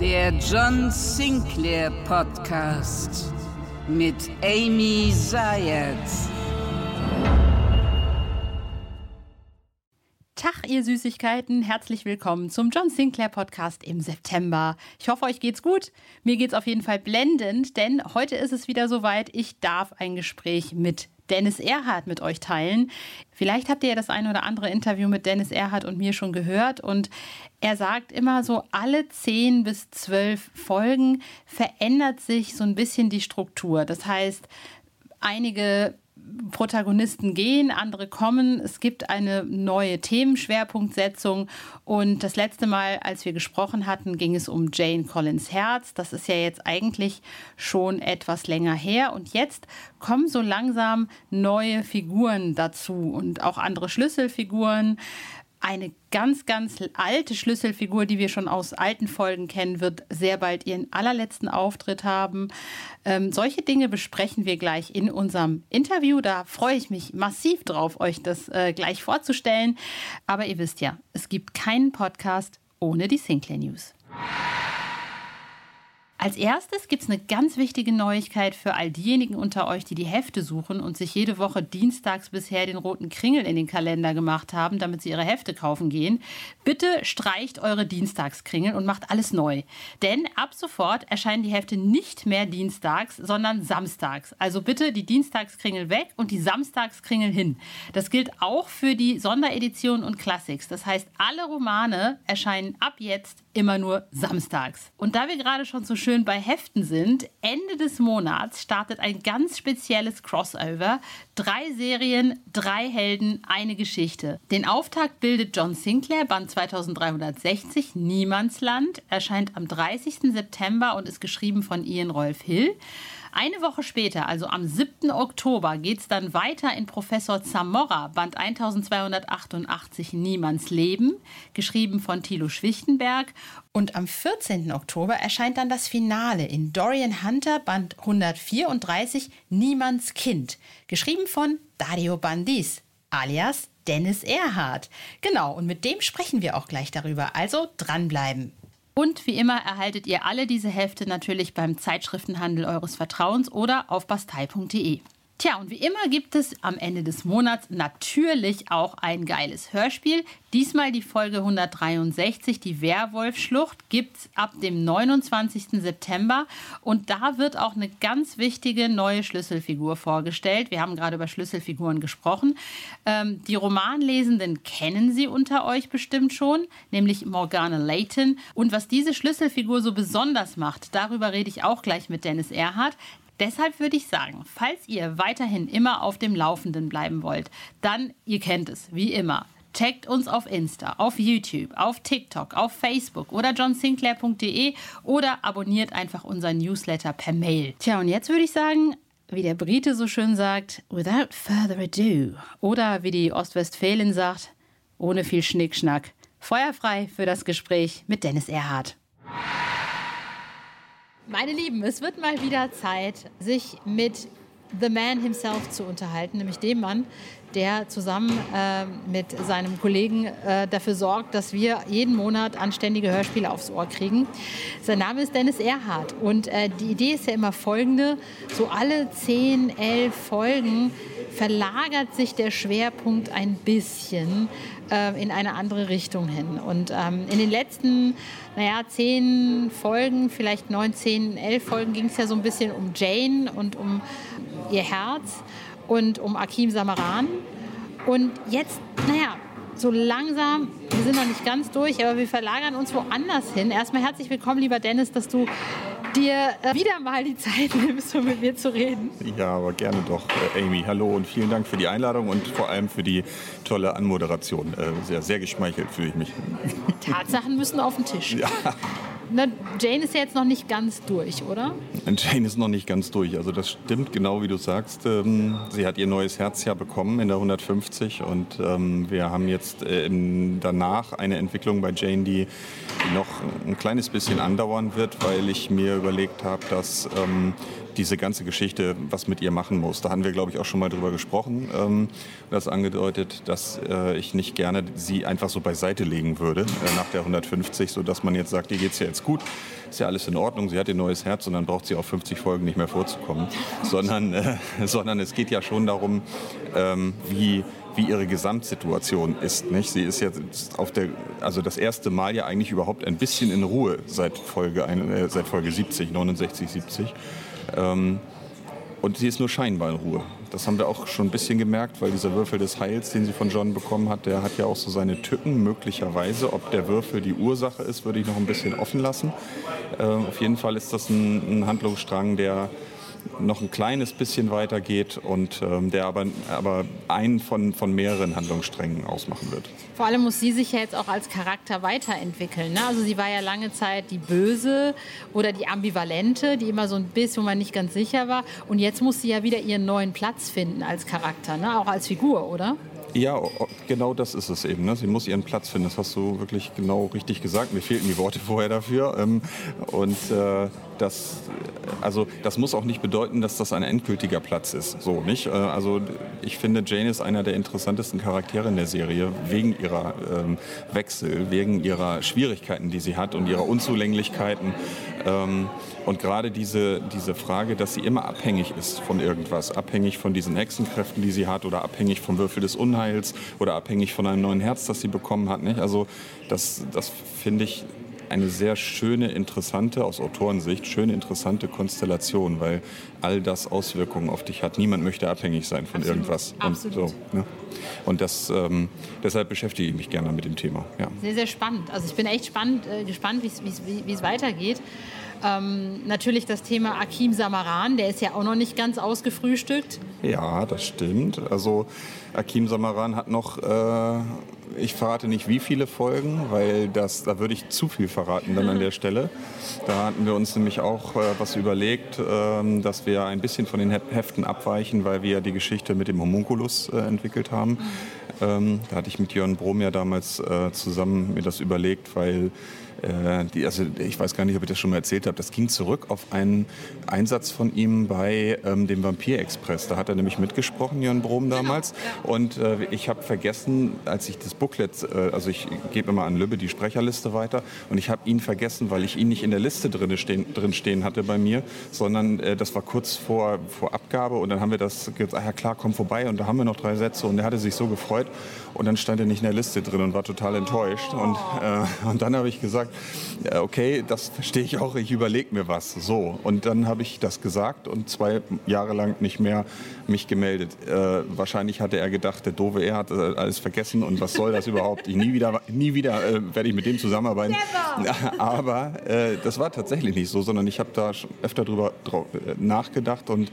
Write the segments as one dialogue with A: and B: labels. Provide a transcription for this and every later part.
A: Der John Sinclair Podcast mit Amy Zayat.
B: Tag, ihr Süßigkeiten. Herzlich willkommen zum John Sinclair Podcast im September. Ich hoffe, euch geht's gut. Mir geht's auf jeden Fall blendend, denn heute ist es wieder soweit. Ich darf ein Gespräch mit Dennis Erhardt mit euch teilen. Vielleicht habt ihr ja das ein oder andere Interview mit Dennis Erhardt und mir schon gehört. Und er sagt immer so, alle zehn bis zwölf Folgen verändert sich so ein bisschen die Struktur. Das heißt, einige Protagonisten gehen, andere kommen. Es gibt eine neue Themenschwerpunktsetzung. Und das letzte Mal, als wir gesprochen hatten, ging es um Jane Collins Herz. Das ist ja jetzt eigentlich schon etwas länger her. Und jetzt kommen so langsam neue Figuren dazu und auch andere Schlüsselfiguren. Eine ganz, ganz alte Schlüsselfigur, die wir schon aus alten Folgen kennen, wird sehr bald ihren allerletzten Auftritt haben. Ähm, solche Dinge besprechen wir gleich in unserem Interview. Da freue ich mich massiv drauf, euch das äh, gleich vorzustellen. Aber ihr wisst ja, es gibt keinen Podcast ohne die Sinclair News. Als erstes gibt es eine ganz wichtige Neuigkeit für all diejenigen unter euch, die die Hefte suchen und sich jede Woche dienstags bisher den roten Kringel in den Kalender gemacht haben, damit sie ihre Hefte kaufen gehen. Bitte streicht eure Dienstagskringel und macht alles neu. Denn ab sofort erscheinen die Hefte nicht mehr dienstags, sondern samstags. Also bitte die Dienstagskringel weg und die Samstagskringel hin. Das gilt auch für die Sonderedition und Classics. Das heißt, alle Romane erscheinen ab jetzt immer nur samstags. Und da wir gerade schon so schön bei Heften sind, Ende des Monats startet ein ganz spezielles Crossover. Drei Serien, drei Helden, eine Geschichte. Den Auftakt bildet John Sinclair, Band 2360, Niemandsland, erscheint am 30. September und ist geschrieben von Ian Rolf Hill. Eine Woche später, also am 7. Oktober, geht es dann weiter in Professor Zamora, Band 1288 Niemands Leben, geschrieben von Thilo Schwichtenberg. Und am 14. Oktober erscheint dann das Finale in Dorian Hunter, Band 134 Niemands Kind, geschrieben von Dario Bandis, alias Dennis Erhardt. Genau, und mit dem sprechen wir auch gleich darüber. Also dranbleiben. Und wie immer erhaltet ihr alle diese Hefte natürlich beim Zeitschriftenhandel eures Vertrauens oder auf bastei.de. Tja, und wie immer gibt es am Ende des Monats natürlich auch ein geiles Hörspiel. Diesmal die Folge 163, die Werwolfschlucht, gibt es ab dem 29. September. Und da wird auch eine ganz wichtige neue Schlüsselfigur vorgestellt. Wir haben gerade über Schlüsselfiguren gesprochen. Ähm, die Romanlesenden kennen sie unter euch bestimmt schon, nämlich Morgana Layton. Und was diese Schlüsselfigur so besonders macht, darüber rede ich auch gleich mit Dennis Erhardt. Deshalb würde ich sagen, falls ihr weiterhin immer auf dem Laufenden bleiben wollt, dann, ihr kennt es, wie immer, checkt uns auf Insta, auf YouTube, auf TikTok, auf Facebook oder johnsinclair.de oder abonniert einfach unseren Newsletter per Mail. Tja, und jetzt würde ich sagen, wie der Brite so schön sagt, without further ado. Oder wie die Ostwestfälin sagt, ohne viel Schnickschnack. Feuerfrei für das Gespräch mit Dennis Erhardt. Meine Lieben, es wird mal wieder Zeit, sich mit The Man himself zu unterhalten, nämlich dem Mann, der zusammen äh, mit seinem Kollegen äh, dafür sorgt, dass wir jeden Monat anständige Hörspiele aufs Ohr kriegen. Sein Name ist Dennis Erhardt und äh, die Idee ist ja immer folgende, so alle 10, 11 Folgen verlagert sich der Schwerpunkt ein bisschen äh, in eine andere Richtung hin. Und ähm, in den letzten, naja, zehn Folgen, vielleicht neun, zehn, elf Folgen ging es ja so ein bisschen um Jane und um ihr Herz und um Akim Samaran. Und jetzt, naja, so langsam, wir sind noch nicht ganz durch, aber wir verlagern uns woanders hin. Erstmal herzlich willkommen, lieber Dennis, dass du dir äh, wieder mal die Zeit nimmst, um mit mir zu reden.
C: Ja, aber gerne doch, äh, Amy. Hallo und vielen Dank für die Einladung und vor allem für die tolle Anmoderation. Äh, sehr, sehr geschmeichelt fühle ich mich.
B: Tatsachen müssen auf den Tisch.
C: Ja.
B: Na, Jane ist ja jetzt noch nicht ganz durch, oder?
C: Jane ist noch nicht ganz durch. Also das stimmt genau, wie du sagst. Ähm, sie hat ihr neues Herz ja bekommen in der 150 und ähm, wir haben jetzt äh, danach eine Entwicklung bei Jane, die, noch ein kleines bisschen andauern wird, weil ich mir überlegt habe, dass ähm, diese ganze Geschichte was mit ihr machen muss. Da haben wir, glaube ich, auch schon mal drüber gesprochen. Ähm, das angedeutet, dass äh, ich nicht gerne sie einfach so beiseite legen würde äh, nach der 150, sodass man jetzt sagt, ihr geht es ja jetzt gut, ist ja alles in Ordnung, sie hat ein neues Herz und dann braucht sie auf 50 Folgen nicht mehr vorzukommen. sondern, äh, sondern es geht ja schon darum, ähm, wie wie ihre Gesamtsituation ist. Nicht? Sie ist jetzt auf der, also das erste Mal ja eigentlich überhaupt ein bisschen in Ruhe seit Folge, äh, seit Folge 70, 69, 70. Ähm, und sie ist nur scheinbar in Ruhe. Das haben wir auch schon ein bisschen gemerkt, weil dieser Würfel des Heils, den sie von John bekommen hat, der hat ja auch so seine Tücken, möglicherweise. Ob der Würfel die Ursache ist, würde ich noch ein bisschen offen lassen. Äh, auf jeden Fall ist das ein, ein Handlungsstrang, der noch ein kleines bisschen weitergeht und ähm, der aber, aber einen von, von mehreren Handlungssträngen ausmachen wird.
B: Vor allem muss sie sich ja jetzt auch als Charakter weiterentwickeln. Ne? Also sie war ja lange Zeit die Böse oder die Ambivalente, die immer so ein bisschen, wo man nicht ganz sicher war. Und jetzt muss sie ja wieder ihren neuen Platz finden als Charakter, ne? auch als Figur, oder?
C: Ja, genau das ist es eben. Ne? Sie muss ihren Platz finden. Das hast du wirklich genau richtig gesagt. Mir fehlten die Worte vorher dafür. Ähm, und äh, das, also, das muss auch nicht bedeuten, dass das ein endgültiger Platz ist. So, nicht? Äh, also ich finde, Jane ist einer der interessantesten Charaktere in der Serie wegen ihrer ähm, Wechsel, wegen ihrer Schwierigkeiten, die sie hat und ihrer Unzulänglichkeiten. Ähm, und gerade diese, diese Frage, dass sie immer abhängig ist von irgendwas, abhängig von diesen Hexenkräften, die sie hat, oder abhängig vom Würfel des Unheils oder abhängig von einem neuen Herz, das sie bekommen hat. Nicht? Also das, das finde ich eine sehr schöne, interessante, aus Autorensicht, schöne, interessante Konstellation, weil all das Auswirkungen auf dich hat. Niemand möchte abhängig sein von
B: Absolut.
C: irgendwas.
B: Absolut.
C: Und, so, ne? und das, ähm, deshalb beschäftige ich mich gerne mit dem Thema. Ja.
B: Sehr, sehr spannend. Also ich bin echt spannend, äh, gespannt, wie es weitergeht. Ähm, natürlich das Thema Akim Samaran, der ist ja auch noch nicht ganz ausgefrühstückt.
C: Ja, das stimmt. Also Akim Samaran hat noch, äh, ich verrate nicht wie viele Folgen, weil das, da würde ich zu viel verraten dann an der Stelle. Da hatten wir uns nämlich auch äh, was überlegt, äh, dass wir ein bisschen von den Heften abweichen, weil wir die Geschichte mit dem Homunculus äh, entwickelt haben. Ähm, da hatte ich mit Jörn Brom ja damals äh, zusammen mir das überlegt, weil die, also ich weiß gar nicht, ob ich das schon mal erzählt habe. Das ging zurück auf einen Einsatz von ihm bei ähm, dem Vampir Express. Da hat er nämlich mitgesprochen, Jörn Brom damals. Genau, ja. Und äh, ich habe vergessen, als ich das Booklet, äh, also ich gebe immer an Lübbe die Sprecherliste weiter, und ich habe ihn vergessen, weil ich ihn nicht in der Liste drin stehen, drin stehen hatte bei mir, sondern äh, das war kurz vor, vor Abgabe. Und dann haben wir das gesagt, ah ja klar, komm vorbei. Und da haben wir noch drei Sätze. Und er hatte sich so gefreut. Und dann stand er nicht in der Liste drin und war total enttäuscht. Und, äh, und dann habe ich gesagt, okay, das verstehe ich auch, ich überlege mir was. So. Und dann habe ich das gesagt und zwei Jahre lang nicht mehr mich gemeldet. Äh, wahrscheinlich hatte er gedacht, der doofe Er hat äh, alles vergessen und was soll das überhaupt? Ich, nie wieder, nie wieder äh, werde ich mit dem zusammenarbeiten. Never. Aber äh, das war tatsächlich nicht so, sondern ich habe da öfter drüber äh, nachgedacht und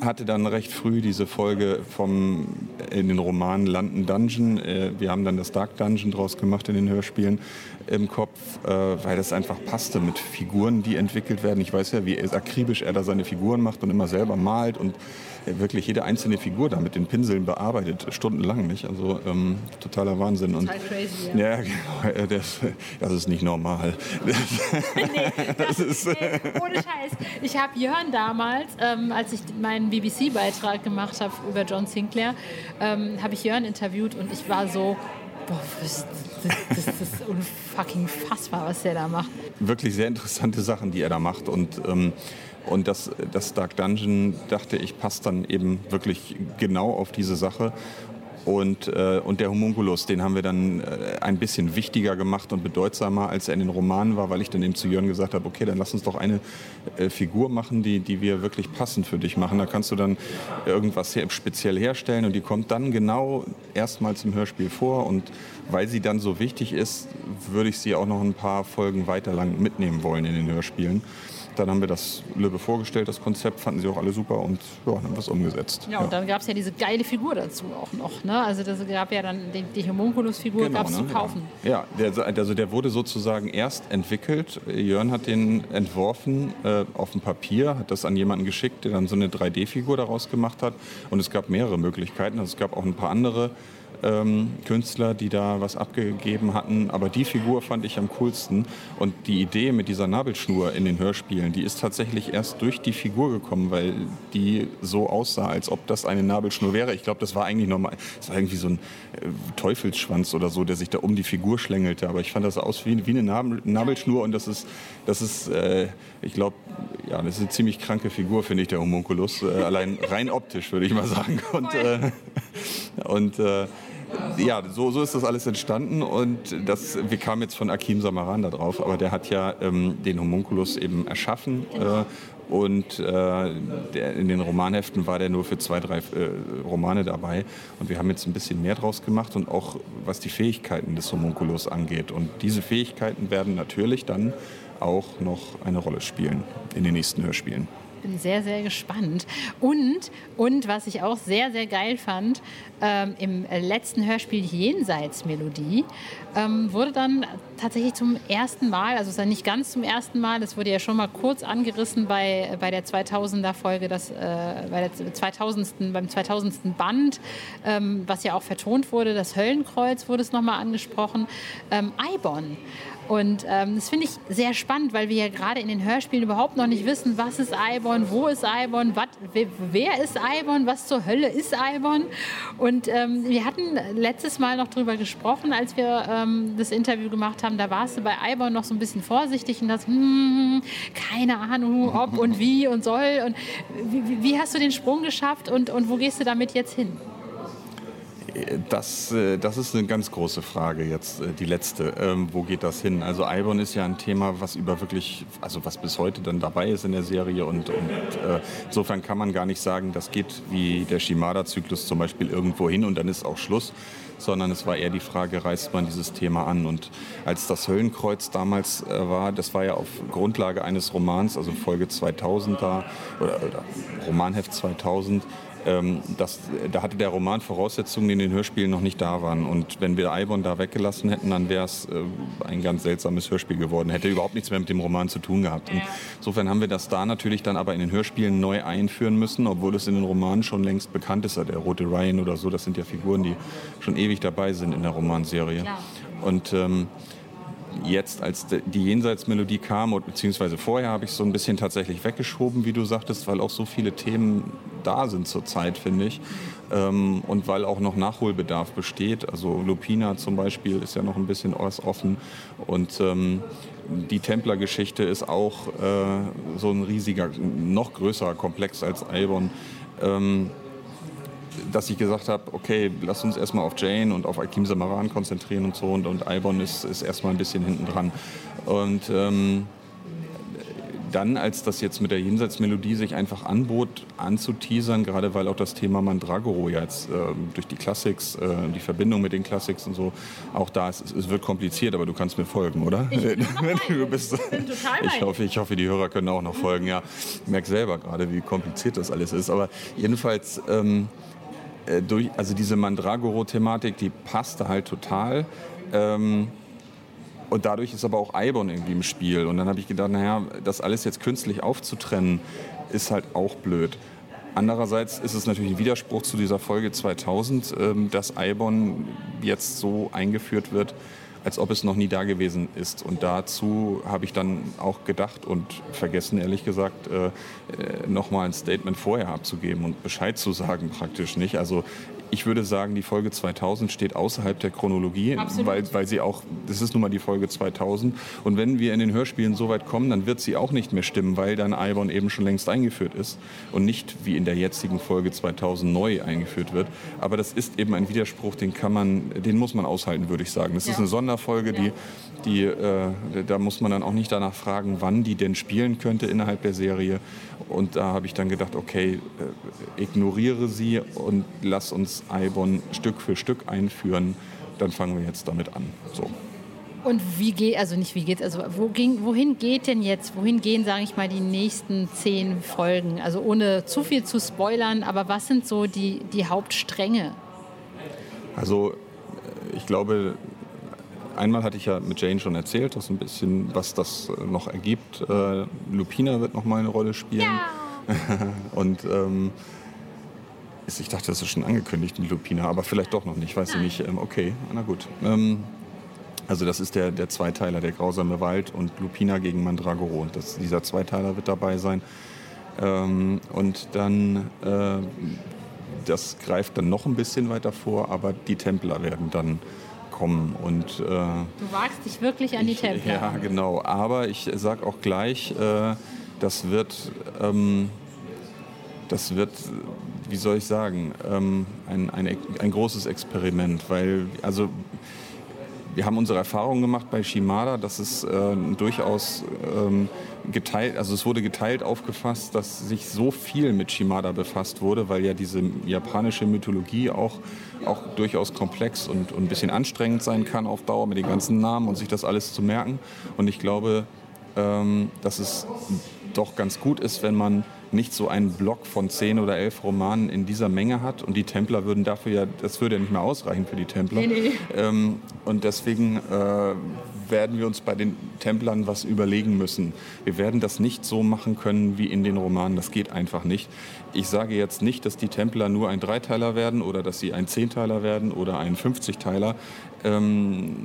C: hatte dann recht früh diese Folge vom in den Romanen London Dungeon. Äh, wir haben dann das Dark Dungeon draus gemacht in den Hörspielen im Kopf, äh, weil das einfach passte mit Figuren, die entwickelt werden. Ich weiß ja, wie akribisch er da seine Figuren macht und immer selber malt und wirklich jede einzelne Figur da mit den Pinseln bearbeitet, stundenlang nicht. Also ähm, totaler Wahnsinn.
B: Total und, crazy, ja. ja
C: genau, äh, das, das, ist nicht normal.
B: nee, das, das ist, ey, ohne Scheiß. Ich habe Jörn damals, ähm, als ich meinen BBC-Beitrag gemacht habe über John Sinclair, ähm, habe ich Jörn interviewt und ich war so, boah, das, das, das, ist unfucking fassbar, was der da macht.
C: Wirklich sehr interessante Sachen, die er da macht. Und, ähm, und das, das Dark Dungeon, dachte ich, passt dann eben wirklich genau auf diese Sache. Und, äh, und der Homunculus, den haben wir dann äh, ein bisschen wichtiger gemacht und bedeutsamer, als er in den Romanen war, weil ich dann eben zu Jörn gesagt habe, okay, dann lass uns doch eine äh, Figur machen, die, die wir wirklich passend für dich machen. Da kannst du dann irgendwas her speziell herstellen und die kommt dann genau erstmals im Hörspiel vor und weil sie dann so wichtig ist, würde ich sie auch noch ein paar Folgen weiter lang mitnehmen wollen in den Hörspielen. Dann haben wir das Löwe vorgestellt, das Konzept, fanden sie auch alle super und ja, dann haben wir es umgesetzt.
B: Ja, und dann gab es ja diese geile Figur dazu auch noch. Ne? Also das gab ja dann die, die Homunculus-Figur
C: Genau,
B: gab es
C: ne?
B: zu kaufen.
C: Ja, ja der, also der wurde sozusagen erst entwickelt. Jörn hat den entworfen äh, auf dem Papier, hat das an jemanden geschickt, der dann so eine 3D-Figur daraus gemacht hat. Und es gab mehrere Möglichkeiten. Also es gab auch ein paar andere ähm, Künstler, die da was abgegeben hatten. Aber die Figur fand ich am coolsten. Und die Idee mit dieser Nabelschnur in den Hörspielen, die ist tatsächlich erst durch die Figur gekommen, weil die so aussah, als ob das eine Nabelschnur wäre. Ich glaube, das war eigentlich normal. Es war irgendwie so ein äh, Teufelsschwanz oder so, der sich da um die Figur schlängelte. Aber ich fand das aus wie, wie eine Nabel, Nabelschnur und das ist, das ist äh, ich glaube, ja, das ist eine ziemlich kranke Figur, finde ich, der Homunculus. Äh, allein rein optisch, würde ich mal sagen. Und, äh, und äh, ja, so, so ist das alles entstanden und das, wir kamen jetzt von Akim Samaran da drauf, aber der hat ja ähm, den Homunculus eben erschaffen äh, und äh, der, in den Romanheften war der nur für zwei, drei äh, Romane dabei und wir haben jetzt ein bisschen mehr draus gemacht und auch was die Fähigkeiten des Homunculus angeht und diese Fähigkeiten werden natürlich dann auch noch eine Rolle spielen in den nächsten Hörspielen
B: bin sehr, sehr gespannt. Und, und was ich auch sehr, sehr geil fand, ähm, im letzten Hörspiel Jenseitsmelodie ähm, wurde dann tatsächlich zum ersten Mal, also es ist nicht ganz zum ersten Mal, das wurde ja schon mal kurz angerissen bei, bei der 2000er Folge, das, äh, bei der 2000. beim 2000. Band, ähm, was ja auch vertont wurde, das Höllenkreuz wurde es nochmal angesprochen, ähm, Eibon. Und ähm, das finde ich sehr spannend, weil wir ja gerade in den Hörspielen überhaupt noch nicht wissen, was ist Eibon, wo ist Eibon, wat, wer ist Eibon, was zur Hölle ist Eibon. Und ähm, wir hatten letztes Mal noch darüber gesprochen, als wir ähm, das Interview gemacht haben. Da warst du bei Eibon noch so ein bisschen vorsichtig und das, hm, keine Ahnung, ob und wie und soll. Und wie, wie hast du den Sprung geschafft und, und wo gehst du damit jetzt hin?
C: Das, äh, das ist eine ganz große Frage jetzt, äh, die letzte. Ähm, wo geht das hin? Also Eibon ist ja ein Thema, was über wirklich, also was bis heute dann dabei ist in der Serie und, und äh, insofern kann man gar nicht sagen, das geht wie der Shimada-Zyklus zum Beispiel irgendwo hin und dann ist auch Schluss, sondern es war eher die Frage, reißt man dieses Thema an? Und als das Höllenkreuz damals äh, war, das war ja auf Grundlage eines Romans, also Folge 2000 da, oder, oder Romanheft 2000, ähm, das, da hatte der Roman Voraussetzungen, die in den Hörspielen noch nicht da waren. Und wenn wir Eibon da weggelassen hätten, dann wäre es äh, ein ganz seltsames Hörspiel geworden. Hätte überhaupt nichts mehr mit dem Roman zu tun gehabt. Und insofern haben wir das da natürlich dann aber in den Hörspielen neu einführen müssen, obwohl es in den Romanen schon längst bekannt ist. Der Rote Ryan oder so, das sind ja Figuren, die schon ewig dabei sind in der Romanserie. Und ähm, jetzt, als die Jenseitsmelodie kam, beziehungsweise vorher habe ich so ein bisschen tatsächlich weggeschoben, wie du sagtest, weil auch so viele Themen da sind zurzeit, finde ich. Ähm, und weil auch noch Nachholbedarf besteht. Also Lupina zum Beispiel ist ja noch ein bisschen offen. Und ähm, die Templer-Geschichte ist auch äh, so ein riesiger, noch größerer Komplex als Albon. Ähm, dass ich gesagt habe, okay, lass uns erstmal auf Jane und auf Akim Samaran konzentrieren und so und, und Albon ist, ist erstmal ein bisschen hinten dran. Und ähm, dann, als das jetzt mit der Jenseitsmelodie sich einfach anbot, anzuteasern, gerade weil auch das Thema Mandragoro jetzt äh, durch die Classics, äh, die Verbindung mit den Classics und so, auch da ist, es wird kompliziert, aber du kannst mir folgen, oder?
B: Ich
C: du bist, ich hoffe, ich hoffe, die Hörer können auch noch folgen. Ja, ich merke selber gerade, wie kompliziert das alles ist. Aber jedenfalls, ähm, äh, durch, also diese Mandragoro-Thematik, die passte halt total. Ähm, und dadurch ist aber auch Eibon irgendwie im Spiel. Und dann habe ich gedacht, naja, das alles jetzt künstlich aufzutrennen, ist halt auch blöd. Andererseits ist es natürlich ein Widerspruch zu dieser Folge 2000, ähm, dass Eibon jetzt so eingeführt wird, als ob es noch nie da gewesen ist. Und dazu habe ich dann auch gedacht und vergessen, ehrlich gesagt, äh, äh, nochmal ein Statement vorher abzugeben und Bescheid zu sagen praktisch nicht. Also ich würde sagen, die Folge 2000 steht außerhalb der Chronologie, weil, weil sie auch, das ist nun mal die Folge 2000. Und wenn wir in den Hörspielen so weit kommen, dann wird sie auch nicht mehr stimmen, weil dann Albon eben schon längst eingeführt ist und nicht wie in der jetzigen Folge 2000 neu eingeführt wird. Aber das ist eben ein Widerspruch, den kann man, den muss man aushalten, würde ich sagen. Das ja. ist eine Sonderfolge, die, die, äh, da muss man dann auch nicht danach fragen, wann die denn spielen könnte innerhalb der Serie. Und da habe ich dann gedacht, okay, äh, ignoriere sie und lass uns Eibon Stück für Stück einführen dann fangen wir jetzt damit an. So.
B: Und wie geht, also nicht wie geht's, also wo ging, wohin geht denn jetzt, wohin gehen, sage ich mal, die nächsten zehn Folgen? Also ohne zu viel zu spoilern, aber was sind so die, die Hauptstränge?
C: Also äh, ich glaube, einmal hatte ich ja mit Jane schon erzählt, dass ein bisschen, was das äh, noch ergibt. Äh, Lupina wird noch mal eine Rolle spielen. Ja. Und ähm, ich dachte, das ist schon angekündigt, die Lupina, aber vielleicht doch noch nicht, weiß ich nicht. Ähm, okay, na gut. Ähm, also das ist der, der Zweiteiler, der grausame Wald und Lupina gegen Mandragoro. Das, dieser Zweiteiler wird dabei sein. Ähm, und dann, äh, das greift dann noch ein bisschen weiter vor, aber die Templer werden dann kommen. Und, äh, du
B: wagst dich wirklich an die Templer.
C: Ja, genau. Aber ich sage auch gleich, äh, das wird... Ähm, das wird, wie soll ich sagen, ähm, ein, ein, ein großes Experiment, weil also wir haben unsere Erfahrungen gemacht bei Shimada, dass es äh, durchaus ähm, geteilt, also es wurde geteilt aufgefasst, dass sich so viel mit Shimada befasst wurde, weil ja diese japanische Mythologie auch, auch durchaus komplex und, und ein bisschen anstrengend sein kann auf Dauer mit den ganzen Namen und sich das alles zu merken. Und ich glaube, ähm, dass es doch ganz gut ist, wenn man nicht so einen Block von zehn oder elf Romanen in dieser Menge hat. Und die Templer würden dafür ja, das würde ja nicht mehr ausreichen für die Templer. Nee, nee. Ähm, und deswegen äh, werden wir uns bei den Templern was überlegen müssen. Wir werden das nicht so machen können wie in den Romanen. Das geht einfach nicht. Ich sage jetzt nicht, dass die Templer nur ein Dreiteiler werden oder dass sie ein Zehnteiler werden oder ein Fünfzigteiler. Ähm,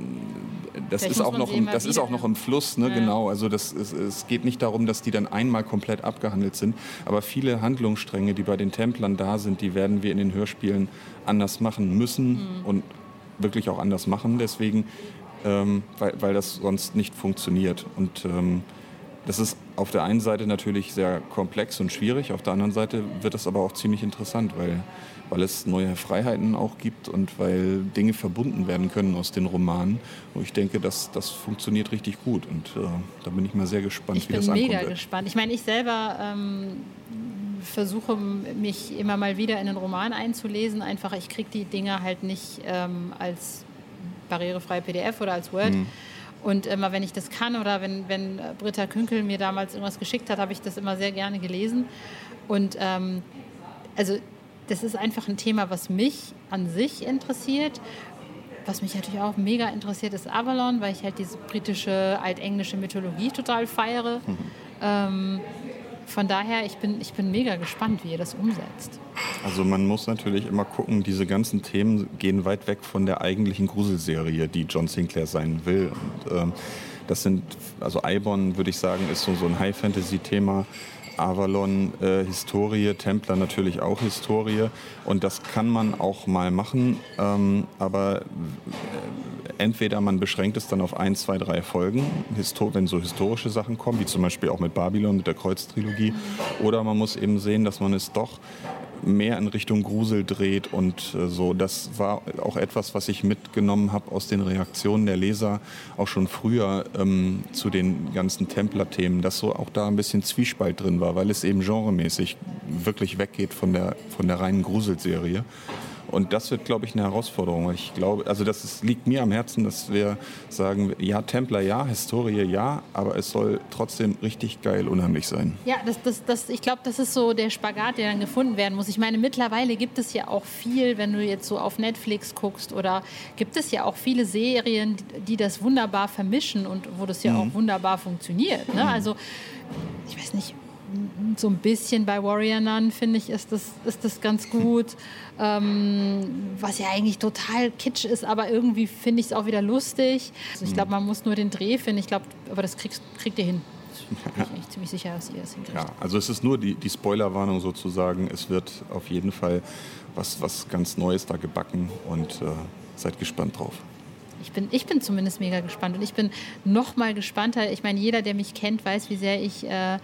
C: das ist auch noch, im, das ist auch noch im Fluss, ne? Ja. genau. Also das, es, es, geht nicht darum, dass die dann einmal komplett abgehandelt sind. Aber viele Handlungsstränge, die bei den Templern da sind, die werden wir in den Hörspielen anders machen müssen mhm. und wirklich auch anders machen. Deswegen ähm, weil, weil das sonst nicht funktioniert. Und ähm, das ist auf der einen Seite natürlich sehr komplex und schwierig, auf der anderen Seite wird es aber auch ziemlich interessant, weil, weil es neue Freiheiten auch gibt und weil Dinge verbunden werden können aus den Romanen. Und ich denke, dass das funktioniert richtig gut und äh, da bin ich mal sehr gespannt,
B: ich
C: wie das ankommt.
B: Ich bin mega gespannt. Ich meine, ich selber ähm, versuche mich immer mal wieder in einen Roman einzulesen. Einfach, ich kriege die Dinge halt nicht ähm, als barrierefreie PDF oder als Word. Mhm. Und immer wenn ich das kann oder wenn, wenn Britta Künkel mir damals irgendwas geschickt hat, habe ich das immer sehr gerne gelesen. Und ähm, also das ist einfach ein Thema, was mich an sich interessiert. Was mich natürlich auch mega interessiert, ist Avalon, weil ich halt diese britische, altenglische Mythologie total feiere. Mhm. Ähm, von daher, ich bin, ich bin mega gespannt, wie ihr das umsetzt.
C: Also man muss natürlich immer gucken, diese ganzen Themen gehen weit weg von der eigentlichen Gruselserie, die John Sinclair sein will. Und, ähm, das sind, also Ibon würde ich sagen, ist so, so ein High-Fantasy-Thema. Avalon äh, Historie, Templer natürlich auch Historie. Und das kann man auch mal machen, ähm, aber äh, entweder man beschränkt es dann auf ein, zwei, drei Folgen, wenn so historische Sachen kommen, wie zum Beispiel auch mit Babylon, mit der Kreuztrilogie, oder man muss eben sehen, dass man es doch mehr in Richtung Grusel dreht und äh, so. Das war auch etwas, was ich mitgenommen habe aus den Reaktionen der Leser auch schon früher ähm, zu den ganzen Templer-Themen, dass so auch da ein bisschen Zwiespalt drin war, weil es eben genremäßig wirklich weggeht von der, von der reinen Gruselserie. Und das wird, glaube ich, eine Herausforderung. Ich glaube, also das ist, liegt mir am Herzen, dass wir sagen, ja, Templer ja, Historie ja, aber es soll trotzdem richtig geil unheimlich sein.
B: Ja, das, das, das, ich glaube, das ist so der Spagat, der dann gefunden werden muss. Ich meine, mittlerweile gibt es ja auch viel, wenn du jetzt so auf Netflix guckst oder gibt es ja auch viele Serien, die das wunderbar vermischen und wo das ja mhm. auch wunderbar funktioniert. Ne? Mhm. Also, ich weiß nicht, so ein bisschen bei Warrior Nun, finde ich, ist das, ist das ganz gut. Ähm, was ja eigentlich total kitsch ist, aber irgendwie finde ich es auch wieder lustig. Also ich glaube, man muss nur den Dreh finden. Ich glaube, aber das kriegst, kriegt ihr hin. Bin ich eigentlich ziemlich sicher, dass ihr es hinkriegt.
C: Ja, also es ist nur die, die Spoilerwarnung sozusagen. Es wird auf jeden Fall was, was ganz Neues da gebacken und äh, seid gespannt drauf.
B: Ich bin, ich bin zumindest mega gespannt und ich bin noch mal gespannter. Ich meine, jeder, der mich kennt, weiß, wie sehr ich äh,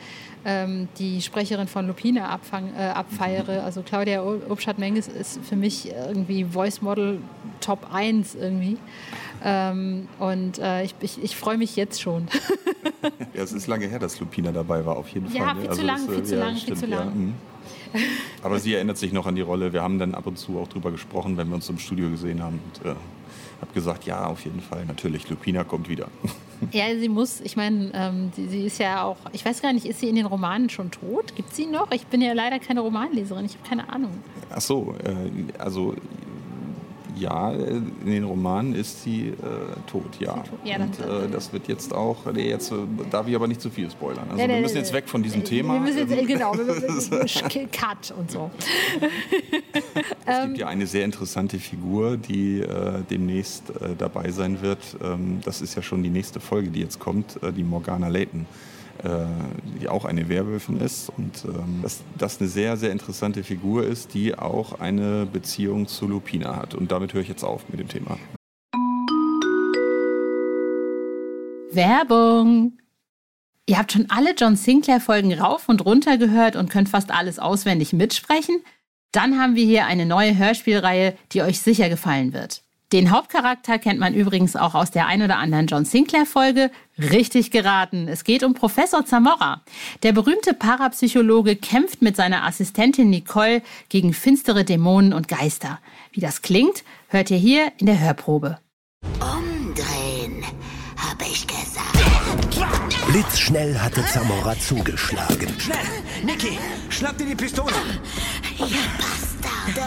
B: ähm, die Sprecherin von Lupina abfang, äh, abfeiere. Also Claudia Obschat-Menges ist für mich irgendwie Voice Model Top 1 irgendwie. Ähm, und äh, ich, ich, ich freue mich jetzt schon.
C: ja, es ist lange her, dass Lupina dabei war, auf jeden
B: ja,
C: Fall.
B: Ja, viel, also zu lang, viel zu lang, viel zu lang, viel zu lang.
C: Aber sie erinnert sich noch an die Rolle. Wir haben dann ab und zu auch drüber gesprochen, wenn wir uns im Studio gesehen haben. Und, äh, habe gesagt, ja, auf jeden Fall, natürlich, Lupina kommt wieder.
B: Ja, sie muss, ich meine, ähm, sie, sie, ist ja auch, ich weiß gar nicht, ist sie in den Romanen schon tot? Gibt sie noch? Ich bin ja leider keine Romanleserin, ich habe keine Ahnung.
C: Ach so, äh, also ja, in den Romanen ist sie äh, tot, ja. ja und äh, das wird jetzt auch, nee, jetzt äh, darf ich aber nicht zu viel spoilern. Also ja, wir müssen jetzt weg von diesem Thema.
B: Wir müssen jetzt, genau, Cut und so.
C: es gibt ja eine sehr interessante Figur, die äh, demnächst äh, dabei sein wird. Ähm, das ist ja schon die nächste Folge, die jetzt kommt, äh, die Morgana Layton. Äh, die auch eine Werwölfin ist und ähm, dass das eine sehr, sehr interessante Figur ist, die auch eine Beziehung zu Lupina hat. Und damit höre ich jetzt auf mit dem Thema.
B: Werbung! Ihr habt schon alle John Sinclair-Folgen rauf und runter gehört und könnt fast alles auswendig mitsprechen? Dann haben wir hier eine neue Hörspielreihe, die euch sicher gefallen wird. Den Hauptcharakter kennt man übrigens auch aus der ein oder anderen John Sinclair-Folge. Richtig geraten. Es geht um Professor Zamora. Der berühmte Parapsychologe kämpft mit seiner Assistentin Nicole gegen finstere Dämonen und Geister. Wie das klingt, hört ihr hier in der Hörprobe.
D: Umdrehen, hab ich gesagt.
E: Blitzschnell hatte Zamora zugeschlagen.
F: Schnell! Niki, schnapp dir die Pistole!
D: Ihr Bastarde!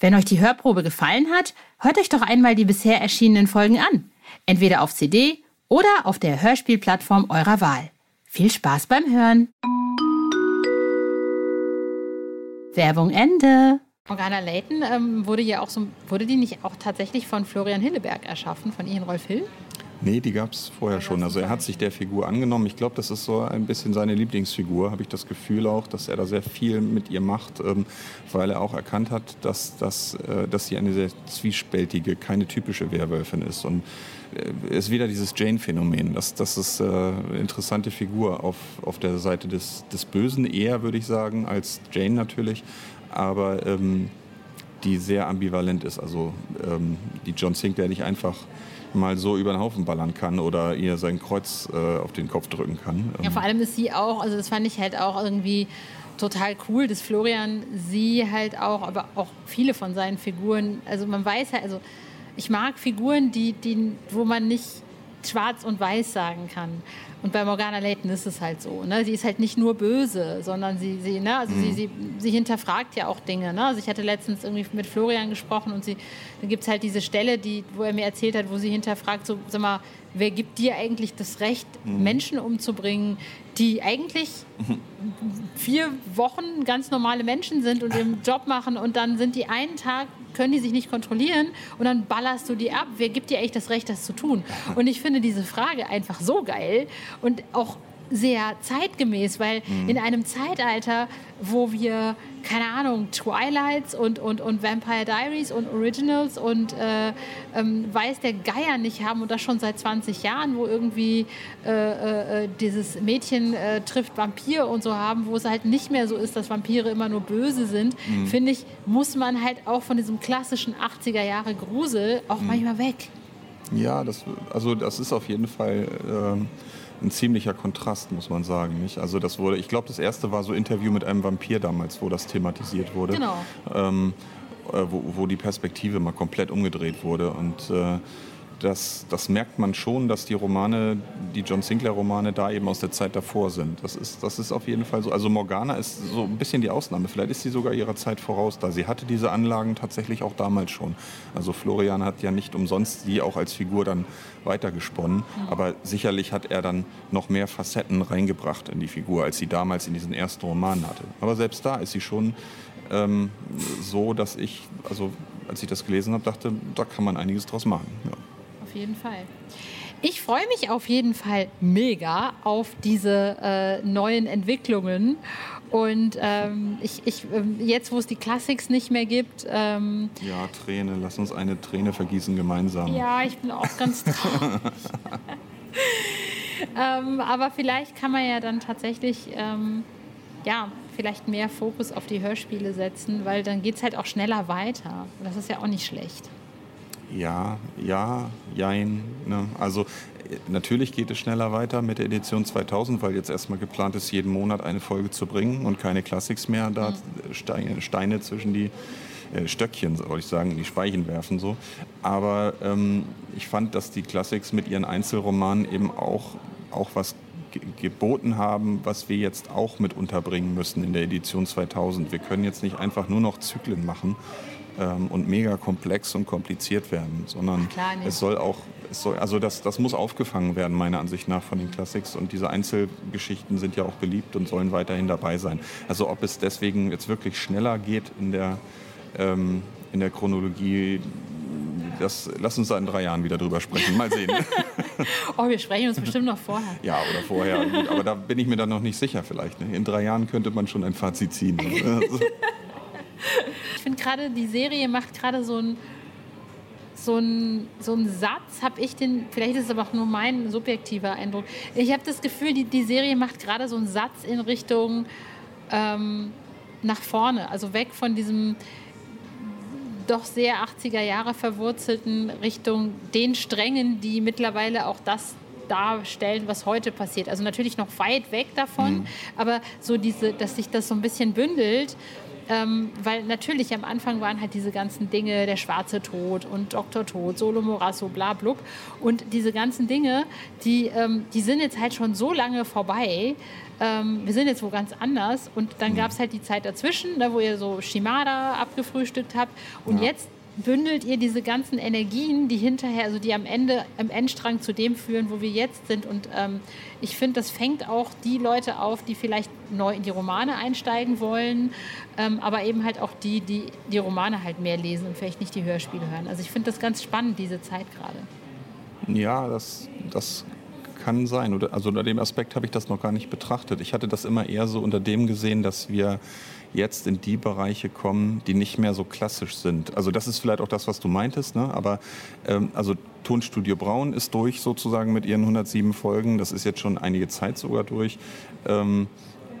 B: Wenn euch die Hörprobe gefallen hat, hört euch doch einmal die bisher erschienenen Folgen an. Entweder auf CD oder auf der Hörspielplattform eurer Wahl. Viel Spaß beim Hören. Werbung Ende. Morgana Layton ähm, wurde ja auch so, wurde die nicht auch tatsächlich von Florian Hilleberg erschaffen, von Ian Rolf Hill?
C: Nee, die gab es vorher schon. Also er hat sich der Figur angenommen. Ich glaube, das ist so ein bisschen seine Lieblingsfigur, habe ich das Gefühl auch, dass er da sehr viel mit ihr macht, ähm, weil er auch erkannt hat, dass, dass, äh, dass sie eine sehr zwiespältige, keine typische Werwölfin ist. Und äh, ist wieder dieses Jane-Phänomen. Das, das ist äh, eine interessante Figur auf, auf der Seite des, des Bösen eher, würde ich sagen, als Jane natürlich. Aber ähm, die sehr ambivalent ist. Also ähm, die John Sinclair nicht einfach mal so über den Haufen ballern kann oder ihr sein Kreuz äh, auf den Kopf drücken kann.
B: Ja, vor allem ist sie auch, also das fand ich halt auch irgendwie total cool, dass Florian sie halt auch, aber auch viele von seinen Figuren, also man weiß halt, also ich mag Figuren, die, die, wo man nicht schwarz und weiß sagen kann. Und bei Morgana Layton ist es halt so. Ne? Sie ist halt nicht nur böse, sondern sie, sie, ne? also mhm. sie, sie, sie hinterfragt ja auch Dinge. Ne? Also ich hatte letztens irgendwie mit Florian gesprochen und sie, dann gibt es halt diese Stelle, die, wo er mir erzählt hat, wo sie hinterfragt, so, sag mal, wer gibt dir eigentlich das Recht, mhm. Menschen umzubringen, die eigentlich vier Wochen ganz normale Menschen sind und ihren Job machen und dann sind die einen Tag können die sich nicht kontrollieren und dann ballerst du die ab. Wer gibt dir eigentlich das Recht, das zu tun? Und ich finde diese Frage einfach so geil und auch sehr zeitgemäß, weil mhm. in einem Zeitalter, wo wir, keine Ahnung, Twilights und, und, und Vampire Diaries und Originals und äh, ähm, Weiß der Geier nicht haben und das schon seit 20 Jahren, wo irgendwie äh, äh, äh, dieses Mädchen äh, trifft Vampir und so haben, wo es halt nicht mehr so ist, dass Vampire immer nur böse sind, mhm. finde ich, muss man halt auch von diesem klassischen 80er Jahre Grusel auch mhm. manchmal weg.
C: Ja, das, also das ist auf jeden Fall ähm, ein ziemlicher Kontrast, muss man sagen. Nicht? Also das wurde, ich glaube, das erste war so Interview mit einem Vampir damals, wo das thematisiert wurde.
B: Genau.
C: Ähm, äh, wo, wo, die Perspektive mal komplett umgedreht wurde. Und äh, das, das merkt man schon, dass die Romane, die John Sinclair-Romane da eben aus der Zeit davor sind. Das ist, das ist auf jeden Fall so. Also Morgana ist so ein bisschen die Ausnahme. Vielleicht ist sie sogar ihrer Zeit voraus da. Sie hatte diese Anlagen tatsächlich auch damals schon. Also Florian hat ja nicht umsonst sie auch als Figur dann weitergesponnen. Mhm. Aber sicherlich hat er dann noch mehr Facetten reingebracht in die Figur, als sie damals in diesen ersten Romanen hatte. Aber selbst da ist sie schon ähm, so, dass ich, also als ich das gelesen habe, dachte, da kann man einiges draus machen. Ja
B: jeden Fall. Ich freue mich auf jeden Fall mega auf diese äh, neuen Entwicklungen. Und ähm, ich, ich, ähm, jetzt, wo es die Classics nicht mehr gibt. Ähm,
C: ja, Träne, lass uns eine Träne vergießen gemeinsam.
B: Ja, ich bin auch ganz traurig. ähm, aber vielleicht kann man ja dann tatsächlich, ähm, ja, vielleicht mehr Fokus auf die Hörspiele setzen, weil dann geht es halt auch schneller weiter. Das ist ja auch nicht schlecht.
C: Ja, ja, jein. Ne? Also natürlich geht es schneller weiter mit der Edition 2000, weil jetzt erstmal geplant ist, jeden Monat eine Folge zu bringen und keine Classics mehr, da mhm. Steine, Steine zwischen die äh, Stöckchen, soll ich sagen, die Speichen werfen. So. Aber ähm, ich fand, dass die Classics mit ihren Einzelromanen eben auch, auch was geboten haben, was wir jetzt auch mit unterbringen müssen in der Edition 2000. Wir können jetzt nicht einfach nur noch Zyklen machen ähm, und mega komplex und kompliziert werden, sondern es soll auch, es soll, also das, das muss aufgefangen werden, meiner Ansicht nach, von den Classics. Und diese Einzelgeschichten sind ja auch beliebt und sollen weiterhin dabei sein. Also ob es deswegen jetzt wirklich schneller geht in der, ähm, in der Chronologie, das, lass uns da in drei Jahren wieder drüber sprechen. Mal sehen.
B: oh, wir sprechen uns bestimmt noch vorher.
C: Ja, oder vorher. Aber da bin ich mir dann noch nicht sicher vielleicht. Ne? In drei Jahren könnte man schon ein Fazit ziehen.
B: Ich finde gerade, die Serie macht gerade so ein so ein, so ein Satz, habe ich den, vielleicht ist es aber auch nur mein subjektiver Eindruck. Ich habe das Gefühl, die, die Serie macht gerade so einen Satz in Richtung ähm, nach vorne, also weg von diesem doch sehr 80er Jahre verwurzelten Richtung den Strängen, die mittlerweile auch das darstellen, was heute passiert. Also natürlich noch weit weg davon, mhm. aber so diese, dass sich das so ein bisschen bündelt ähm, weil natürlich am Anfang waren halt diese ganzen Dinge, der schwarze Tod und Dr. Tod, Solo Morasso, bla blub. Und diese ganzen Dinge, die, ähm, die sind jetzt halt schon so lange vorbei. Ähm, wir sind jetzt wo ganz anders. Und dann mhm. gab es halt die Zeit dazwischen, da, wo ihr so Shimada abgefrühstückt habt. Und ja. jetzt bündelt ihr diese ganzen Energien, die hinterher, also die am Ende, im Endstrang zu dem führen, wo wir jetzt sind. Und ähm, ich finde, das fängt auch die Leute auf, die vielleicht neu in die Romane einsteigen wollen, ähm, aber eben halt auch die, die die Romane halt mehr lesen und vielleicht nicht die Hörspiele hören. Also ich finde das ganz spannend, diese Zeit gerade.
C: Ja, das, das kann sein. Also unter dem Aspekt habe ich das noch gar nicht betrachtet. Ich hatte das immer eher so unter dem gesehen, dass wir jetzt in die Bereiche kommen, die nicht mehr so klassisch sind. Also das ist vielleicht auch das, was du meintest, ne? aber ähm, also Tonstudio Braun ist durch sozusagen mit ihren 107 Folgen. Das ist jetzt schon einige Zeit sogar durch. Ähm,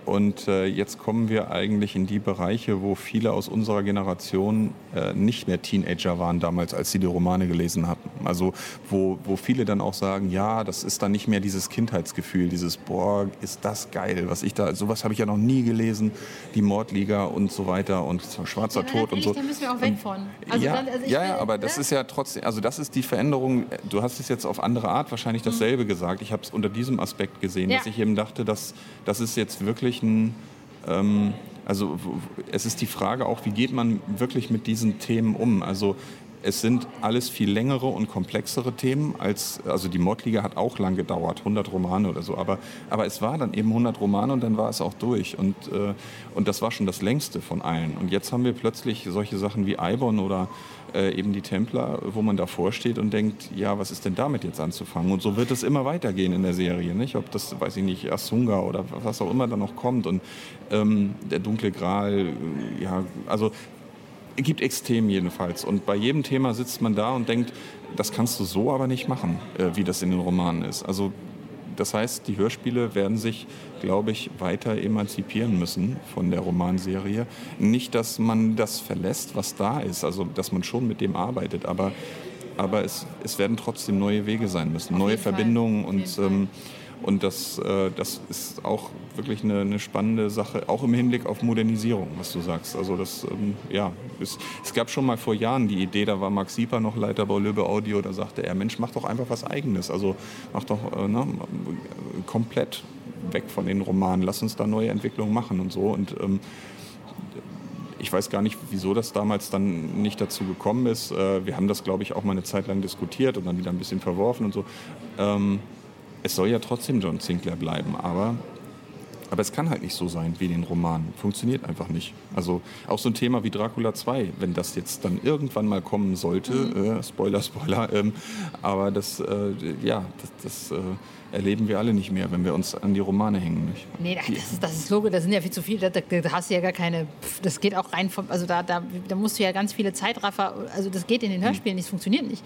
C: und äh, jetzt kommen wir eigentlich in die Bereiche, wo viele aus unserer Generation äh, nicht mehr Teenager waren damals, als sie die Romane gelesen hatten. Also wo, wo viele dann auch sagen, ja, das ist dann nicht mehr dieses Kindheitsgefühl, dieses, boah, ist das geil, was ich da, sowas habe ich ja noch nie gelesen, die Mordliga und so weiter und Schwarzer ja, Tod und so.
B: Da müssen wir auch weg von.
C: Also ja, dann, also ja, will, aber ne? das ist ja trotzdem, also das ist die Veränderung, du hast es jetzt auf andere Art wahrscheinlich dasselbe mhm. gesagt. Ich habe es unter diesem Aspekt gesehen, ja. dass ich eben dachte, dass das ist jetzt wirklich ein, ähm, also es ist die Frage auch, wie geht man wirklich mit diesen Themen um? Also es sind alles viel längere und komplexere Themen als, also die Mordliga hat auch lang gedauert, 100 Romane oder so, aber, aber es war dann eben 100 Romane und dann war es auch durch und, äh, und das war schon das längste von allen. Und jetzt haben wir plötzlich solche Sachen wie Eibon oder äh, eben die Templer, wo man davor steht und denkt, ja, was ist denn damit jetzt anzufangen? Und so wird es immer weitergehen in der Serie, nicht? Ob das, weiß ich nicht, Asunga oder was auch immer da noch kommt und ähm, der dunkle Gral, ja, also gibt Extrem jedenfalls. Und bei jedem Thema sitzt man da und denkt, das kannst du so aber nicht machen, äh, wie das in den Romanen ist. Also das heißt, die Hörspiele werden sich, glaube ich, weiter emanzipieren müssen von der Romanserie. Nicht, dass man das verlässt, was da ist, also dass man schon mit dem arbeitet, aber, aber es, es werden trotzdem neue Wege sein müssen, neue Verbindungen und ähm, und das, äh, das ist auch wirklich eine, eine, spannende Sache, auch im Hinblick auf Modernisierung, was du sagst. Also das, ähm, ja, es, es, gab schon mal vor Jahren die Idee, da war Max Sieper noch Leiter bei Löbe Audio, da sagte er, Mensch, mach doch einfach was Eigenes. Also mach doch äh, ne, komplett weg von den Romanen, lass uns da neue Entwicklungen machen und so. Und ähm, ich weiß gar nicht, wieso das damals dann nicht dazu gekommen ist. Äh, wir haben das, glaube ich, auch mal eine Zeit lang diskutiert und dann wieder ein bisschen verworfen und so. Es soll ja trotzdem John Sinclair bleiben, aber Aber es kann halt nicht so sein wie in den Romanen. Funktioniert einfach nicht. Also auch so ein Thema wie Dracula 2, wenn das jetzt dann irgendwann mal kommen sollte, mhm. äh, Spoiler, Spoiler, ähm, aber das, äh, ja, das, das äh, erleben wir alle nicht mehr, wenn wir uns an die Romane hängen. Nicht?
B: Nee, das ist, das ist Logo, das sind ja viel zu viele, da, da, hast du ja gar keine, das geht auch rein, vom, also da, da, da musst du ja ganz viele Zeitraffer, also das geht in den Hörspielen nicht, das funktioniert nicht.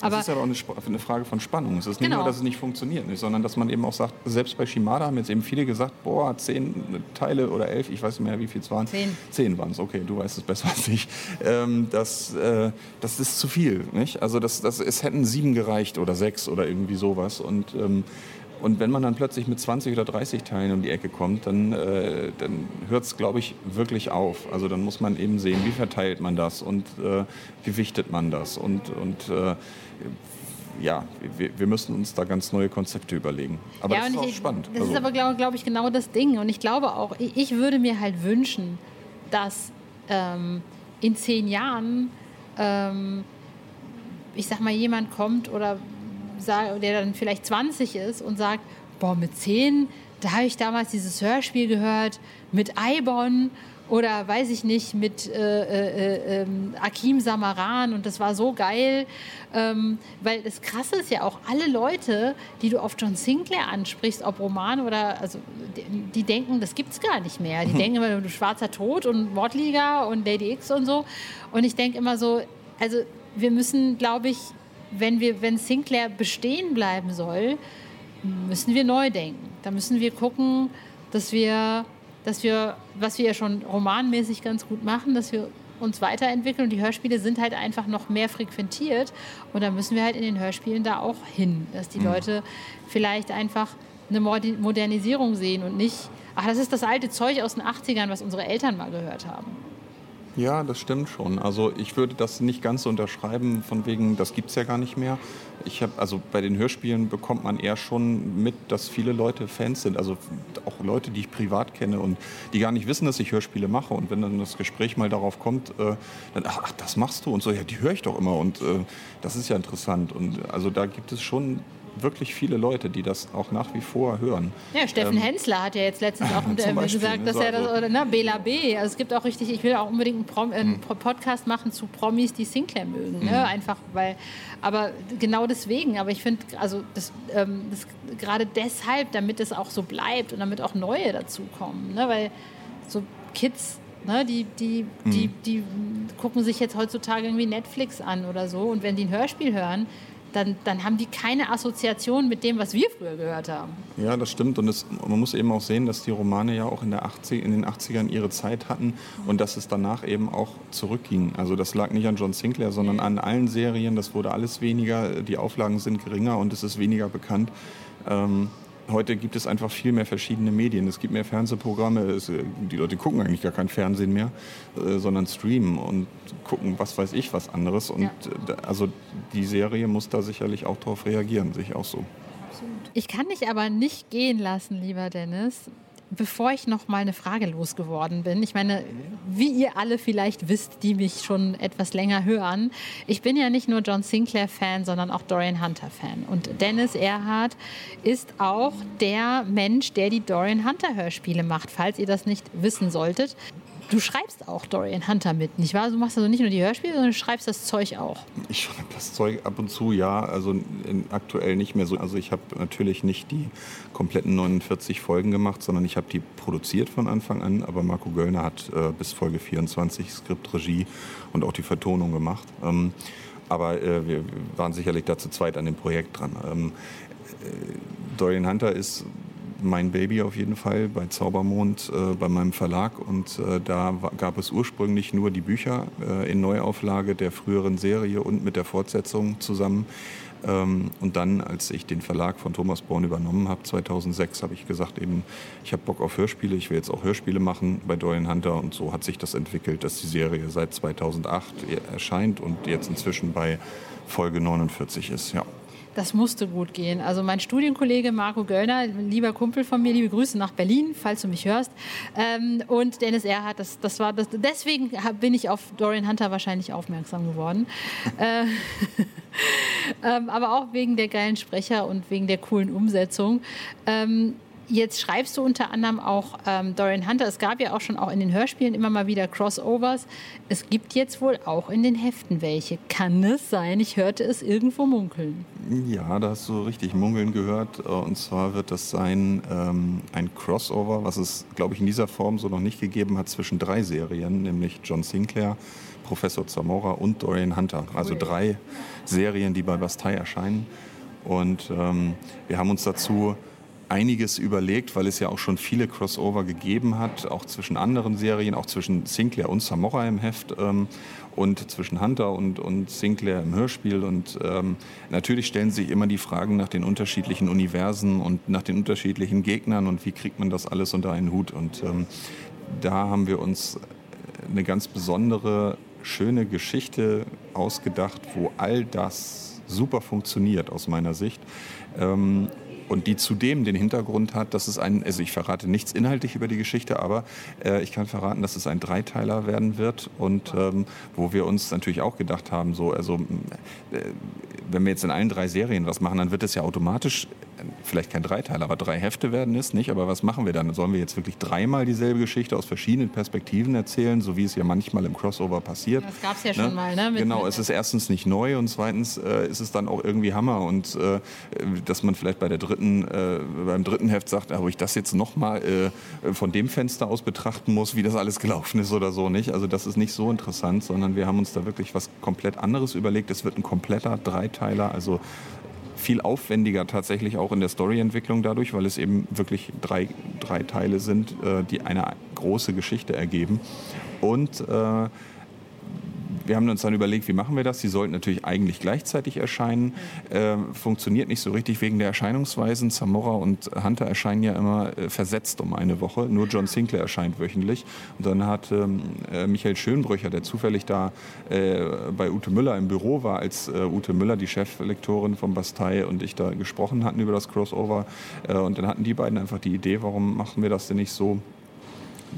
C: Aber das ist aber auch eine, eine Frage von Spannung. Es ist nicht genau. nur, dass es nicht funktioniert, sondern dass man eben auch sagt, selbst bei Shimada haben jetzt eben viele gesagt, boah, zehn Teile oder elf, ich weiß nicht mehr, wie viel es waren.
B: Zehn.
C: Zehn waren es, okay, du weißt es besser als ich. Ähm, das, äh, das ist zu viel, nicht? Also das, das, es hätten sieben gereicht oder sechs oder irgendwie sowas und ähm, und wenn man dann plötzlich mit 20 oder 30 Teilen um die Ecke kommt, dann, äh, dann hört es, glaube ich, wirklich auf. Also dann muss man eben sehen, wie verteilt man das und äh, wie wichtet man das. Und, und äh, ja, wir, wir, müssen uns da ganz neue Konzepte überlegen. Aber ja, das ist auch
B: ich,
C: spannend.
B: Das also. ist aber, glaube glaub ich, genau das Ding. Und ich glaube auch, ich, ich würde mir halt wünschen, dass ähm, in zehn Jahren, ähm, ich sag mal, jemand kommt oder der dann vielleicht 20 ist und sagt, boah, mit 10, da habe ich damals dieses Hörspiel gehört mit Eibon oder weiß ich nicht, mit äh, äh, äh, Akim Samaran und das war so geil. Ähm, weil das Krasse ist ja auch, alle Leute, die du auf John Sinclair ansprichst, ob Roman oder, also die, die denken, das gibt es gar nicht mehr. Die mhm. denken immer, du Schwarzer Tod und Mordliga und Lady X und so. Und ich denke immer so, also wir müssen, glaube ich, wenn, wir, wenn Sinclair bestehen bleiben soll, müssen wir neu denken. Da müssen wir gucken, dass wir, dass wir, was wir ja schon romanmäßig ganz gut machen, dass wir uns weiterentwickeln und die Hörspiele sind halt einfach noch mehr frequentiert und da müssen wir halt in den Hörspielen da auch hin, dass die mhm. Leute vielleicht einfach eine Modernisierung sehen und nicht, ach, das ist das alte Zeug aus den 80ern, was unsere Eltern mal gehört haben.
C: Ja, das stimmt schon. Also ich würde das nicht ganz so unterschreiben, von wegen, das gibt es ja gar nicht mehr. Ich habe, also bei den Hörspielen bekommt man eher schon mit, dass viele Leute Fans sind. Also auch Leute, die ich privat kenne und die gar nicht wissen, dass ich Hörspiele mache. Und wenn dann das Gespräch mal darauf kommt, äh, dann, ach, das machst du und so, ja, die höre ich doch immer. Und äh, das ist ja interessant. Und also da gibt es schon wirklich viele Leute, die das auch nach wie vor hören.
B: Ja, Steffen ähm, Hensler hat ja jetzt letztens auch Beispiel, gesagt, dass so er das, oder ne, Bela B. Also es gibt auch richtig, ich will auch unbedingt einen, Prom, einen hm. Podcast machen zu Promis, die Sinclair mögen. Ne? Hm. Einfach weil, aber genau deswegen, aber ich finde, also das, ähm, das, gerade deshalb, damit es auch so bleibt und damit auch neue dazukommen. Ne? Weil so Kids Ne, die, die, mhm. die, die gucken sich jetzt heutzutage irgendwie Netflix an oder so. Und wenn die ein Hörspiel hören, dann, dann haben die keine Assoziation mit dem, was wir früher gehört haben.
C: Ja, das stimmt. Und es, man muss eben auch sehen, dass die Romane ja auch in, der 80, in den 80ern ihre Zeit hatten und dass es danach eben auch zurückging. Also das lag nicht an John Sinclair, sondern an allen Serien. Das wurde alles weniger, die Auflagen sind geringer und es ist weniger bekannt. Ähm, heute gibt es einfach viel mehr verschiedene Medien. Es gibt mehr Fernsehprogramme. Es, äh, die Leute gucken eigentlich gar kein Fernsehen mehr, äh, sondern streamen und gucken, was weiß ich, was anderes. Und ja. äh, also die Serie muss da sicherlich auch darauf reagieren, sich auch so.
B: Ich kann dich aber nicht gehen lassen, lieber Dennis, bevor ich noch mal eine Frage losgeworden bin, ich meine, wie ihr alle vielleicht wisst, die mich schon etwas länger hören, ich bin ja nicht nur John Sinclair-Fan, sondern auch Dorian Hunter-Fan. Und Dennis Erhardt ist auch der Mensch, der die Dorian Hunter-Hörspiele macht, falls ihr das nicht wissen solltet. Du schreibst auch Dorian Hunter mit, nicht wahr? Du machst also nicht nur die Hörspiele, sondern du schreibst das Zeug auch.
C: Ich schreibe das Zeug ab und zu, ja. Also aktuell nicht mehr so. Also ich habe natürlich nicht die kompletten 49 Folgen gemacht, sondern ich habe die produziert von Anfang an. Aber Marco Göllner hat äh, bis Folge 24 Skript, Regie und auch die Vertonung gemacht. Ähm, aber äh, wir waren sicherlich da zu zweit an dem Projekt dran. Ähm, äh, Dorian Hunter ist mein Baby auf jeden Fall bei Zaubermond äh, bei meinem Verlag und äh, da gab es ursprünglich nur die Bücher äh, in Neuauflage der früheren Serie und mit der Fortsetzung zusammen. Ähm, und dann, als ich den Verlag von Thomas Born übernommen habe, 2006, habe ich gesagt, eben, ich habe Bock auf Hörspiele, ich will jetzt auch Hörspiele machen bei Dorian Hunter und so hat sich das entwickelt, dass die Serie seit 2008 erscheint und jetzt inzwischen bei Folge 49 ist. Ja.
B: Das musste gut gehen. Also mein Studienkollege Marco Göllner, lieber Kumpel von mir, liebe Grüße nach Berlin, falls du mich hörst. Ähm, und Dennis Erhardt, das, das war das, deswegen bin ich auf Dorian Hunter wahrscheinlich aufmerksam geworden. äh, ähm, aber auch wegen der geilen Sprecher und wegen der coolen Umsetzung. Ähm, Jetzt schreibst du unter anderem auch ähm, Dorian Hunter. Es gab ja auch schon auch in den Hörspielen immer mal wieder Crossovers. Es gibt jetzt wohl auch in den Heften welche. Kann es sein? Ich hörte es irgendwo munkeln.
C: Ja, da hast du richtig munkeln gehört. Und zwar wird das sein ähm, ein Crossover, was es, glaube ich, in dieser Form so noch nicht gegeben hat zwischen drei Serien, nämlich John Sinclair, Professor Zamora und Dorian Hunter. Also drei Serien, die bei Bastei erscheinen. Und ähm, wir haben uns dazu einiges überlegt, weil es ja auch schon viele Crossover gegeben hat, auch zwischen anderen Serien, auch zwischen Sinclair und Samora im Heft ähm, und zwischen Hunter und, und Sinclair im Hörspiel. Und ähm, natürlich stellen sich immer die Fragen nach den unterschiedlichen Universen und nach den unterschiedlichen Gegnern und wie kriegt man das alles unter einen Hut. Und ähm, da haben wir uns eine ganz besondere, schöne Geschichte ausgedacht, wo all das super funktioniert aus meiner Sicht. Ähm, und die zudem den Hintergrund hat, dass es ein, also ich verrate nichts inhaltlich über die Geschichte, aber äh, ich kann verraten, dass es ein Dreiteiler werden wird und ähm, wo wir uns natürlich auch gedacht haben, so, also äh, wenn wir jetzt in allen drei Serien was machen, dann wird es ja automatisch vielleicht kein Dreiteiler, aber drei Hefte werden es nicht. Aber was machen wir dann? Sollen wir jetzt wirklich dreimal dieselbe Geschichte aus verschiedenen Perspektiven erzählen, so wie es ja manchmal im Crossover passiert?
B: Das gab es ja ne? schon mal, ne?
C: Mit, genau, mit es ist erstens nicht neu und zweitens äh, ist es dann auch irgendwie Hammer und äh, dass man vielleicht bei der dritten, äh, beim dritten Heft sagt, ob ich das jetzt nochmal äh, von dem Fenster aus betrachten muss, wie das alles gelaufen ist oder so nicht. Also das ist nicht so interessant, sondern wir haben uns da wirklich was komplett anderes überlegt. Es wird ein kompletter Dreiteiler, also viel aufwendiger tatsächlich auch in der Storyentwicklung dadurch, weil es eben wirklich drei, drei Teile sind, äh, die eine große Geschichte ergeben. Und äh, wir haben uns dann überlegt, wie machen wir das? Sie sollten natürlich eigentlich gleichzeitig erscheinen. Äh, funktioniert nicht so richtig wegen der Erscheinungsweisen. Zamora und Hunter erscheinen ja immer äh, versetzt um eine Woche. Nur John Sinclair erscheint wöchentlich. Und dann hat ähm, äh, Michael Schönbrücher, der zufällig da äh, bei Ute Müller im Büro war, als äh, Ute Müller, die Cheflektorin von Bastei und ich da gesprochen hatten über das Crossover. Äh, und dann hatten die beiden einfach die Idee, warum machen wir das denn nicht so?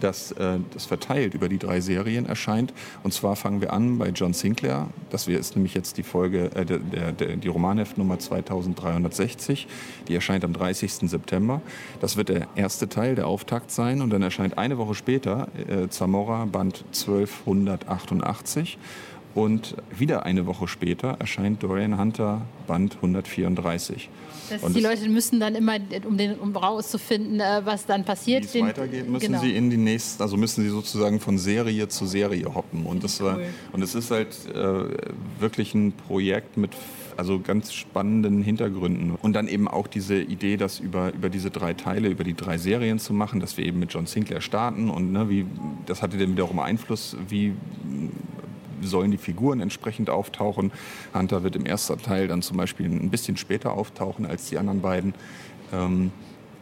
C: Dass äh, das verteilt über die drei Serien erscheint. Und zwar fangen wir an bei John Sinclair. Das ist nämlich jetzt die Folge, äh, der, der, die Romanheftnummer 2360. Die erscheint am 30. September. Das wird der erste Teil, der Auftakt sein. Und dann erscheint eine Woche später äh, Zamora Band 1288. Und wieder eine Woche später erscheint Dorian Hunter Band 134.
B: Das und die Leute müssen dann immer, um, den, um rauszufinden, äh, was dann passiert.
C: Wie es weitergeht, müssen genau. sie in die nächsten, also müssen sie sozusagen von Serie zu Serie hoppen. Und, das war, und es ist halt äh, wirklich ein Projekt mit also ganz spannenden Hintergründen. Und dann eben auch diese Idee, das über, über diese drei Teile, über die drei Serien zu machen, dass wir eben mit John Sinclair starten. Und ne, wie, das hatte dann wiederum Einfluss, wie sollen die Figuren entsprechend auftauchen. Hunter wird im ersten Teil dann zum Beispiel ein bisschen später auftauchen als die anderen beiden. Ähm,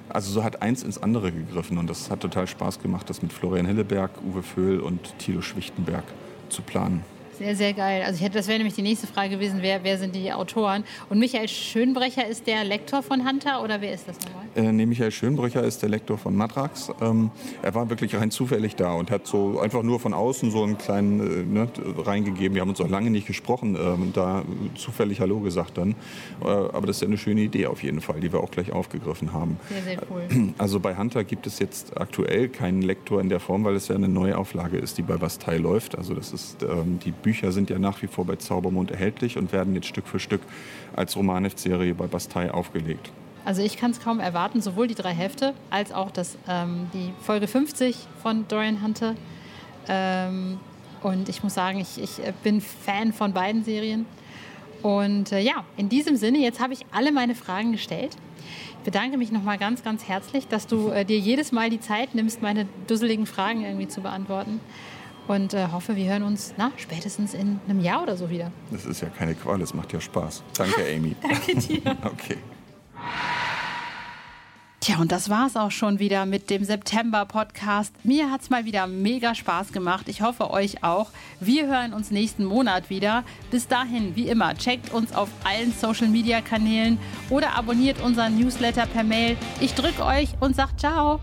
C: also so hat eins ins andere gegriffen und das hat total Spaß gemacht, das mit Florian Hilleberg, Uwe Föhl und Thilo Schwichtenberg zu planen.
B: Sehr, sehr geil. Also ich hätte, das wäre nämlich die nächste Frage gewesen, wer, wer sind die Autoren? Und Michael Schönbrecher ist der Lektor von Hunter oder wer ist das nochmal?
C: Äh, nee, Michael Schönbrecher ist der Lektor von Matrax. Ähm, er war wirklich rein zufällig da und hat so einfach nur von außen so einen kleinen äh, ne, reingegeben. Wir haben uns auch lange nicht gesprochen, ähm, da zufällig Hallo gesagt dann. Äh, aber das ist ja eine schöne Idee auf jeden Fall, die wir auch gleich aufgegriffen haben.
B: Sehr, sehr cool.
C: Also bei Hunter gibt es jetzt aktuell keinen Lektor in der Form, weil es ja eine neue Auflage ist, die bei Bastei läuft. Also das ist ähm, die Bücher sind ja nach wie vor bei Zaubermond erhältlich und werden jetzt Stück für Stück als Romanheftserie bei Bastei aufgelegt.
B: Also ich kann es kaum erwarten, sowohl die drei Hefte als auch das, ähm, die Folge 50 von Dorian Hunter. Ähm, und ich muss sagen, ich, ich bin Fan von beiden Serien. Und äh, ja, in diesem Sinne, jetzt habe ich alle meine Fragen gestellt. Ich bedanke mich nochmal ganz, ganz herzlich, dass du äh, dir jedes Mal die Zeit nimmst, meine dusseligen Fragen irgendwie zu beantworten. Und äh, hoffe, wir hören uns na, spätestens in einem Jahr oder so wieder.
C: Das ist ja keine Qual, es macht ja Spaß. Danke, Amy.
B: Danke dir.
C: okay.
B: Tja, und das war es auch schon wieder mit dem September-Podcast. Mir hat es mal wieder mega Spaß gemacht. Ich hoffe, euch auch. Wir hören uns nächsten Monat wieder. Bis dahin, wie immer, checkt uns auf allen Social-Media-Kanälen oder abonniert unseren Newsletter per Mail. Ich drücke euch und sage ciao.